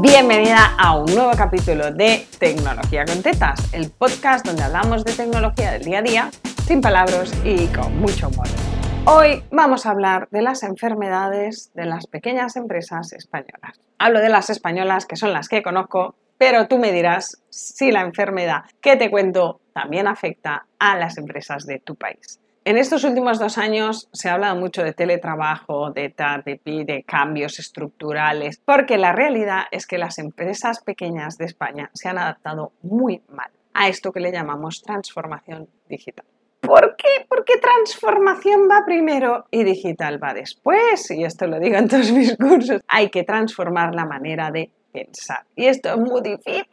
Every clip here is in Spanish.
Bienvenida a un nuevo capítulo de Tecnología con Tetas, el podcast donde hablamos de tecnología del día a día, sin palabras y con mucho humor. Hoy vamos a hablar de las enfermedades de las pequeñas empresas españolas. Hablo de las españolas, que son las que conozco, pero tú me dirás si la enfermedad que te cuento también afecta a las empresas de tu país. En estos últimos dos años se ha hablado mucho de teletrabajo, de TARDP, de cambios estructurales, porque la realidad es que las empresas pequeñas de España se han adaptado muy mal a esto que le llamamos transformación digital. ¿Por qué? Porque transformación va primero y digital va después. Y esto lo digo en todos mis cursos. Hay que transformar la manera de pensar. Y esto es muy difícil.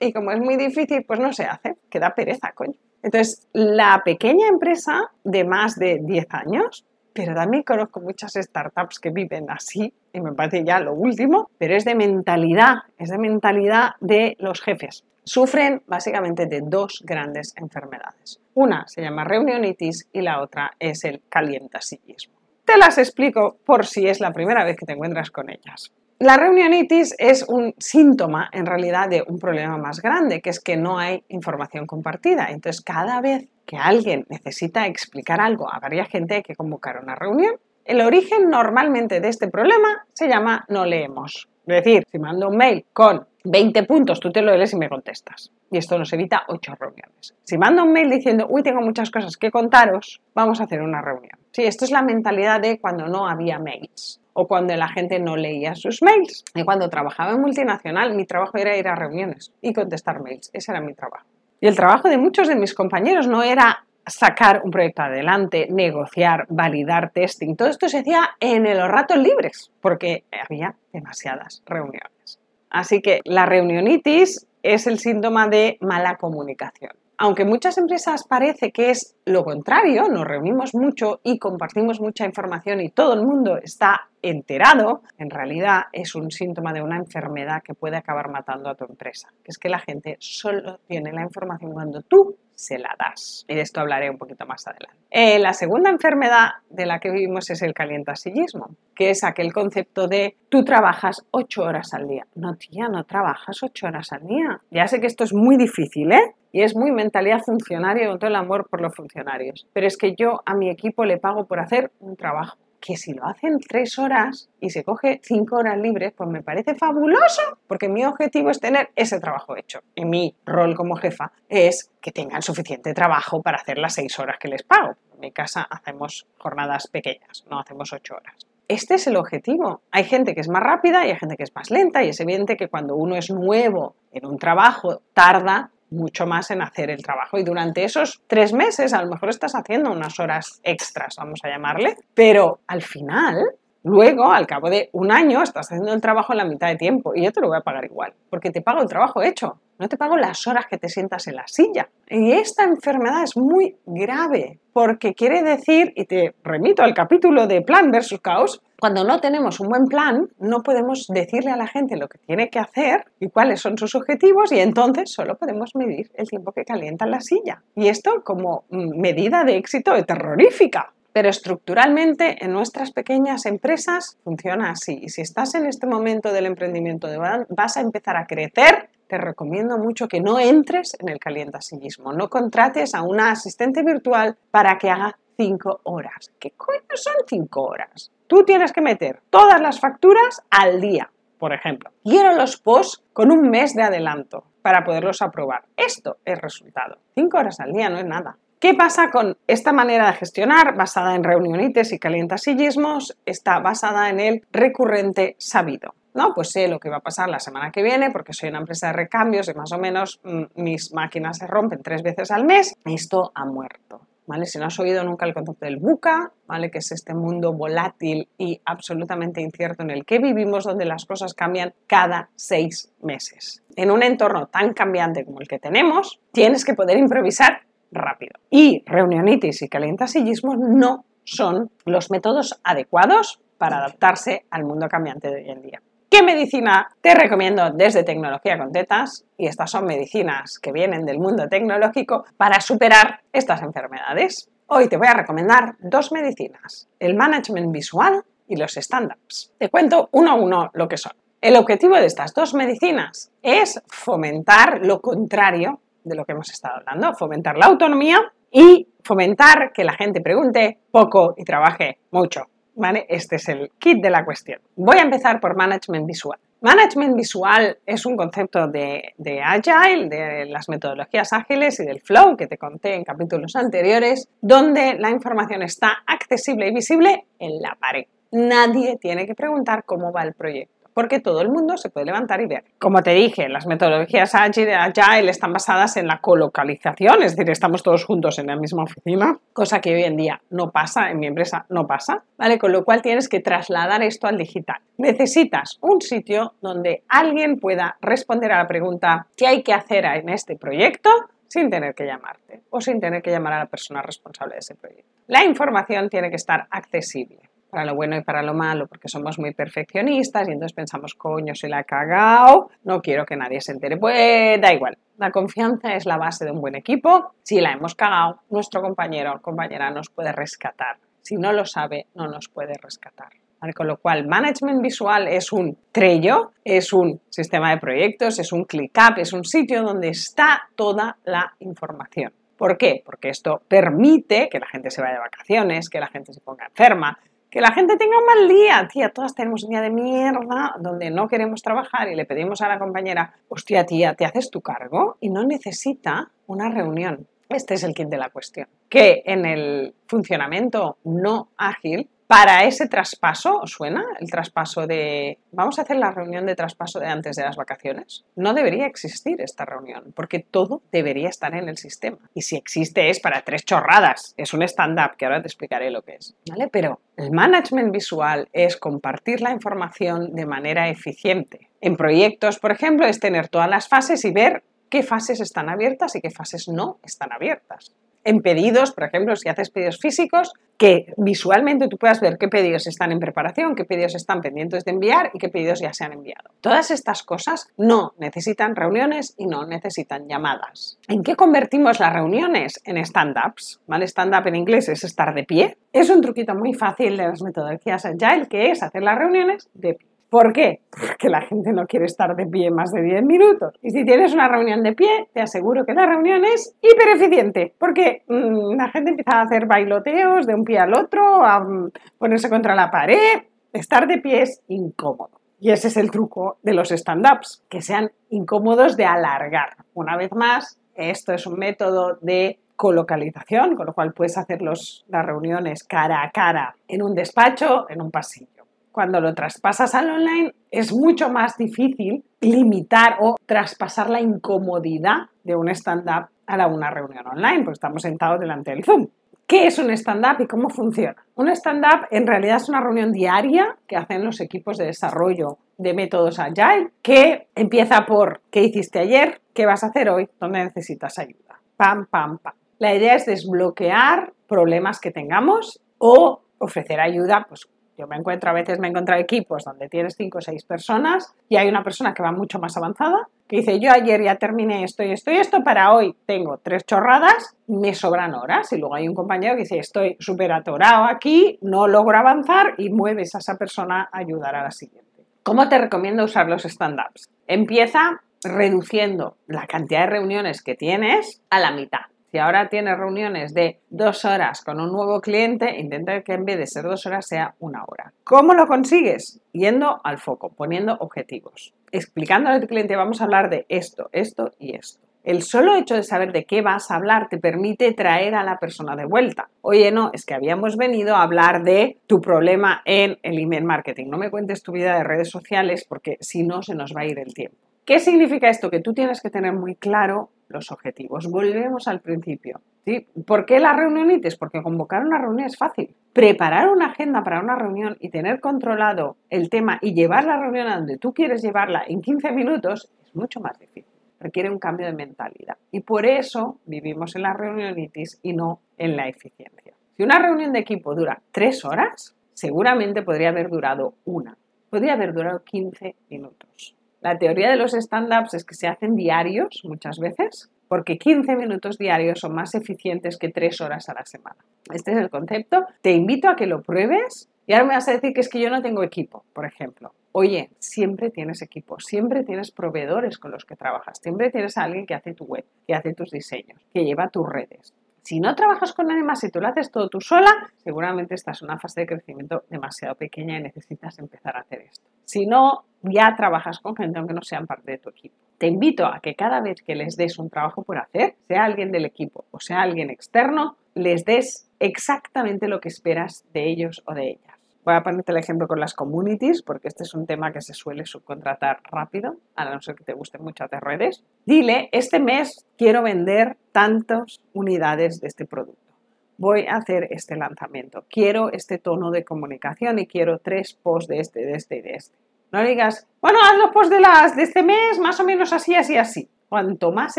Y como es muy difícil, pues no se hace. Queda pereza, coño. Entonces, la pequeña empresa de más de 10 años, pero también conozco muchas startups que viven así, y me parece ya lo último, pero es de mentalidad, es de mentalidad de los jefes. Sufren básicamente de dos grandes enfermedades. Una se llama reunionitis y la otra es el calientasillismo. Te las explico por si es la primera vez que te encuentras con ellas. La reunionitis es un síntoma en realidad de un problema más grande, que es que no hay información compartida. Entonces, cada vez que alguien necesita explicar algo a varias gente hay que convocar una reunión. El origen normalmente de este problema se llama no leemos. Es decir, si mando un mail con 20 puntos, tú te lo lees y me contestas. Y esto nos evita 8 reuniones. Si mando un mail diciendo, uy, tengo muchas cosas que contaros, vamos a hacer una reunión. Sí, esto es la mentalidad de cuando no había mails o cuando la gente no leía sus mails. Y cuando trabajaba en multinacional, mi trabajo era ir a reuniones y contestar mails. Ese era mi trabajo. Y el trabajo de muchos de mis compañeros no era sacar un proyecto adelante, negociar, validar testing. Todo esto se hacía en los ratos libres, porque había demasiadas reuniones. Así que la reunionitis es el síntoma de mala comunicación aunque muchas empresas parece que es lo contrario, nos reunimos mucho y compartimos mucha información y todo el mundo está enterado, en realidad es un síntoma de una enfermedad que puede acabar matando a tu empresa, que es que la gente solo tiene la información cuando tú se la das. Y de esto hablaré un poquito más adelante. Eh, la segunda enfermedad de la que vivimos es el calientasillismo, que es aquel concepto de tú trabajas ocho horas al día. No, tía, no trabajas ocho horas al día. Ya sé que esto es muy difícil, ¿eh? Y es muy mentalidad funcionaria con todo el amor por los funcionarios. Pero es que yo a mi equipo le pago por hacer un trabajo que si lo hacen tres horas y se coge cinco horas libres, pues me parece fabuloso, porque mi objetivo es tener ese trabajo hecho. Y mi rol como jefa es que tengan suficiente trabajo para hacer las seis horas que les pago. En mi casa hacemos jornadas pequeñas, no hacemos ocho horas. Este es el objetivo. Hay gente que es más rápida y hay gente que es más lenta y es evidente que cuando uno es nuevo en un trabajo tarda mucho más en hacer el trabajo. Y durante esos tres meses a lo mejor estás haciendo unas horas extras, vamos a llamarle, pero al final, luego, al cabo de un año, estás haciendo el trabajo en la mitad de tiempo y yo te lo voy a pagar igual, porque te pago el trabajo hecho, no te pago las horas que te sientas en la silla. Y esta enfermedad es muy grave, porque quiere decir, y te remito al capítulo de plan versus caos, cuando no tenemos un buen plan, no podemos decirle a la gente lo que tiene que hacer y cuáles son sus objetivos y entonces solo podemos medir el tiempo que calienta la silla. Y esto como medida de éxito es terrorífica. Pero estructuralmente en nuestras pequeñas empresas funciona así. Y si estás en este momento del emprendimiento de vas a empezar a crecer, te recomiendo mucho que no entres en el calientasillismo. No contrates a una asistente virtual para que haga cinco horas. ¿Qué coño son cinco horas? Tú tienes que meter todas las facturas al día, por ejemplo. Quiero los posts con un mes de adelanto para poderlos aprobar. Esto es resultado. Cinco horas al día no es nada. ¿Qué pasa con esta manera de gestionar basada en reunionites y calientasillismos? Está basada en el recurrente sabido. No, pues sé lo que va a pasar la semana que viene porque soy una empresa de recambios y más o menos mm, mis máquinas se rompen tres veces al mes. Esto ha muerto. Si no has oído nunca el concepto del buca, ¿vale? Que es este mundo volátil y absolutamente incierto en el que vivimos, donde las cosas cambian cada seis meses. En un entorno tan cambiante como el que tenemos, tienes que poder improvisar rápido. Y reunionitis y calientasillismos no son los métodos adecuados para adaptarse al mundo cambiante de hoy en día. ¿Qué medicina te recomiendo desde Tecnología con Tetas? Y estas son medicinas que vienen del mundo tecnológico para superar estas enfermedades. Hoy te voy a recomendar dos medicinas, el management visual y los stand-ups. Te cuento uno a uno lo que son. El objetivo de estas dos medicinas es fomentar lo contrario de lo que hemos estado hablando, fomentar la autonomía y fomentar que la gente pregunte poco y trabaje mucho. ¿Vale? Este es el kit de la cuestión. Voy a empezar por management visual. Management visual es un concepto de, de, Agile, de las metodologías ágiles y del flow que te conté en capítulos anteriores, donde la información está accesible y visible en la pared. Nadie tiene que preguntar cómo va el proyecto porque todo el mundo se puede levantar y ver. Como te dije, las metodologías Agile, están basadas en la colocalización, es decir, estamos todos juntos en la misma oficina, cosa que hoy en día no pasa, en mi empresa no pasa, ¿vale? Con lo cual tienes que trasladar esto al digital. Necesitas un sitio donde alguien pueda responder a la pregunta ¿qué hay que hacer en este proyecto? sin tener que llamarte o sin tener que llamar a la persona responsable de ese proyecto. La información tiene que estar accesible para lo bueno y para lo malo, porque somos muy perfeccionistas y entonces pensamos, coño, si la he cagado, no quiero que nadie se entere. Pues da igual, la confianza es la base de un buen equipo. Si la hemos cagado, nuestro compañero o compañera nos puede rescatar. Si no lo sabe, no nos puede rescatar. Con lo cual, Management Visual es un Trello, es un sistema de proyectos, es un ClickUp, es un sitio donde está toda la información. ¿Por qué? Porque esto permite que la gente se vaya de vacaciones, que la gente se ponga enferma, que la gente tenga un mal día, tía, todas tenemos un día de mierda donde no queremos trabajar y le pedimos a la compañera, hostia, tía, ¿te haces tu cargo? Y no necesita una reunión. Este es el kit de la cuestión. Que en el funcionamiento no ágil para ese traspaso, ¿os suena? El traspaso de... Vamos a hacer la reunión de traspaso de antes de las vacaciones. No debería existir esta reunión, porque todo debería estar en el sistema. Y si existe es para tres chorradas. Es un stand-up, que ahora te explicaré lo que es. ¿Vale? Pero el management visual es compartir la información de manera eficiente. En proyectos, por ejemplo, es tener todas las fases y ver qué fases están abiertas y qué fases no están abiertas en pedidos, por ejemplo, si haces pedidos físicos, que visualmente tú puedas ver qué pedidos están en preparación, qué pedidos están pendientes de enviar y qué pedidos ya se han enviado. Todas estas cosas no necesitan reuniones y no necesitan llamadas. ¿En qué convertimos las reuniones? En stand-ups. Stand-up en inglés es estar de pie. Es un truquito muy fácil de las metodologías Agile que es hacer las reuniones de pie. ¿Por qué? Porque la gente no quiere estar de pie más de 10 minutos. Y si tienes una reunión de pie, te aseguro que la reunión es hiper eficiente, porque mm, la gente empieza a hacer bailoteos de un pie al otro, a mm, ponerse contra la pared. Estar de pie es incómodo. Y ese es el truco de los stand-ups, que sean incómodos de alargar. Una vez más, esto es un método de colocalización, con lo cual puedes hacer las reuniones cara a cara en un despacho, en un pasillo cuando lo traspasas al online es mucho más difícil limitar o traspasar la incomodidad de un stand-up a una reunión online, porque estamos sentados delante del Zoom. ¿Qué es un stand-up y cómo funciona? Un stand-up en realidad es una reunión diaria que hacen los equipos de desarrollo de métodos Agile, que empieza por ¿qué hiciste ayer? ¿Qué vas a hacer hoy? ¿Dónde necesitas ayuda? Pam, pam, pam. La idea es desbloquear problemas que tengamos o ofrecer ayuda pues, yo me encuentro, a veces me encuentro equipos donde tienes cinco o seis personas y hay una persona que va mucho más avanzada, que dice, yo ayer ya terminé esto y esto y esto, para hoy tengo tres chorradas, me sobran horas. Y luego hay un compañero que dice, estoy súper atorado aquí, no logro avanzar y mueves a esa persona a ayudar a la siguiente. ¿Cómo te recomiendo usar los stand-ups? Empieza reduciendo la cantidad de reuniones que tienes a la mitad. Si ahora tienes reuniones de dos horas con un nuevo cliente, intenta que en vez de ser dos horas sea una hora. ¿Cómo lo consigues? Yendo al foco, poniendo objetivos. Explicándole a tu cliente, vamos a hablar de esto, esto y esto. El solo hecho de saber de qué vas a hablar te permite traer a la persona de vuelta. Oye, no, es que habíamos venido a hablar de tu problema en el email marketing. No me cuentes tu vida de redes sociales porque si no se nos va a ir el tiempo. ¿Qué significa esto? Que tú tienes que tener muy claro los objetivos. Volvemos al principio. ¿sí? ¿Por qué la reunionitis? Porque convocar una reunión es fácil. Preparar una agenda para una reunión y tener controlado el tema y llevar la reunión a donde tú quieres llevarla en 15 minutos es mucho más difícil. Requiere un cambio de mentalidad. Y por eso vivimos en la reunionitis y no en la eficiencia. Si una reunión de equipo dura tres horas, seguramente podría haber durado una. Podría haber durado 15 minutos. La teoría de los stand-ups es que se hacen diarios muchas veces, porque 15 minutos diarios son más eficientes que 3 horas a la semana. Este es el concepto. Te invito a que lo pruebes. Y ahora me vas a decir que es que yo no tengo equipo, por ejemplo. Oye, siempre tienes equipo, siempre tienes proveedores con los que trabajas, siempre tienes a alguien que hace tu web, que hace tus diseños, que lleva tus redes. Si no trabajas con nadie más y tú lo haces todo tú sola, seguramente estás en una fase de crecimiento demasiado pequeña y necesitas empezar a hacer esto. Si no, ya trabajas con gente aunque no sean parte de tu equipo. Te invito a que cada vez que les des un trabajo por hacer, sea alguien del equipo o sea alguien externo, les des exactamente lo que esperas de ellos o de ellas. Voy a ponerte el ejemplo con las communities, porque este es un tema que se suele subcontratar rápido, a no ser que te gusten mucho hacer redes. Dile, este mes quiero vender tantas unidades de este producto. Voy a hacer este lanzamiento. Quiero este tono de comunicación y quiero tres posts de este, de este y de este. No digas, bueno, haz los de, las, de este mes, más o menos así, así, así. Cuanto más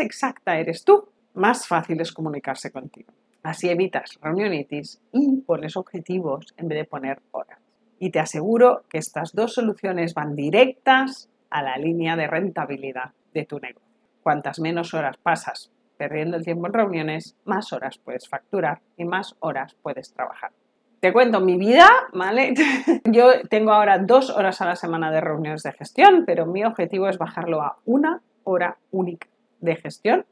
exacta eres tú, más fácil es comunicarse contigo. Así evitas reunionitis y pones objetivos en vez de poner horas. Y te aseguro que estas dos soluciones van directas a la línea de rentabilidad de tu negocio. Cuantas menos horas pasas perdiendo el tiempo en reuniones, más horas puedes facturar y más horas puedes trabajar. Te cuento mi vida, ¿vale? Yo tengo ahora dos horas a la semana de reuniones de gestión, pero mi objetivo es bajarlo a una hora única de gestión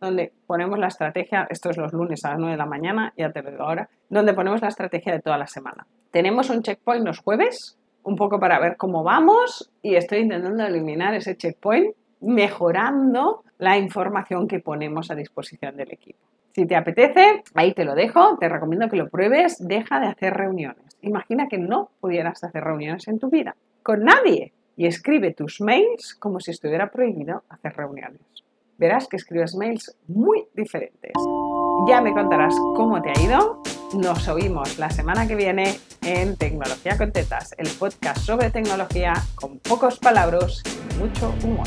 donde ponemos la estrategia, esto es los lunes a las 9 de la mañana, ya te lo digo ahora, donde ponemos la estrategia de toda la semana. Tenemos un checkpoint los jueves, un poco para ver cómo vamos y estoy intentando eliminar ese checkpoint mejorando la información que ponemos a disposición del equipo. Si te apetece, ahí te lo dejo, te recomiendo que lo pruebes, deja de hacer reuniones. Imagina que no pudieras hacer reuniones en tu vida, con nadie, y escribe tus mails como si estuviera prohibido hacer reuniones verás que escribes mails muy diferentes. Ya me contarás cómo te ha ido. Nos oímos la semana que viene en Tecnología con Tetas, el podcast sobre tecnología con pocos palabras y mucho humor.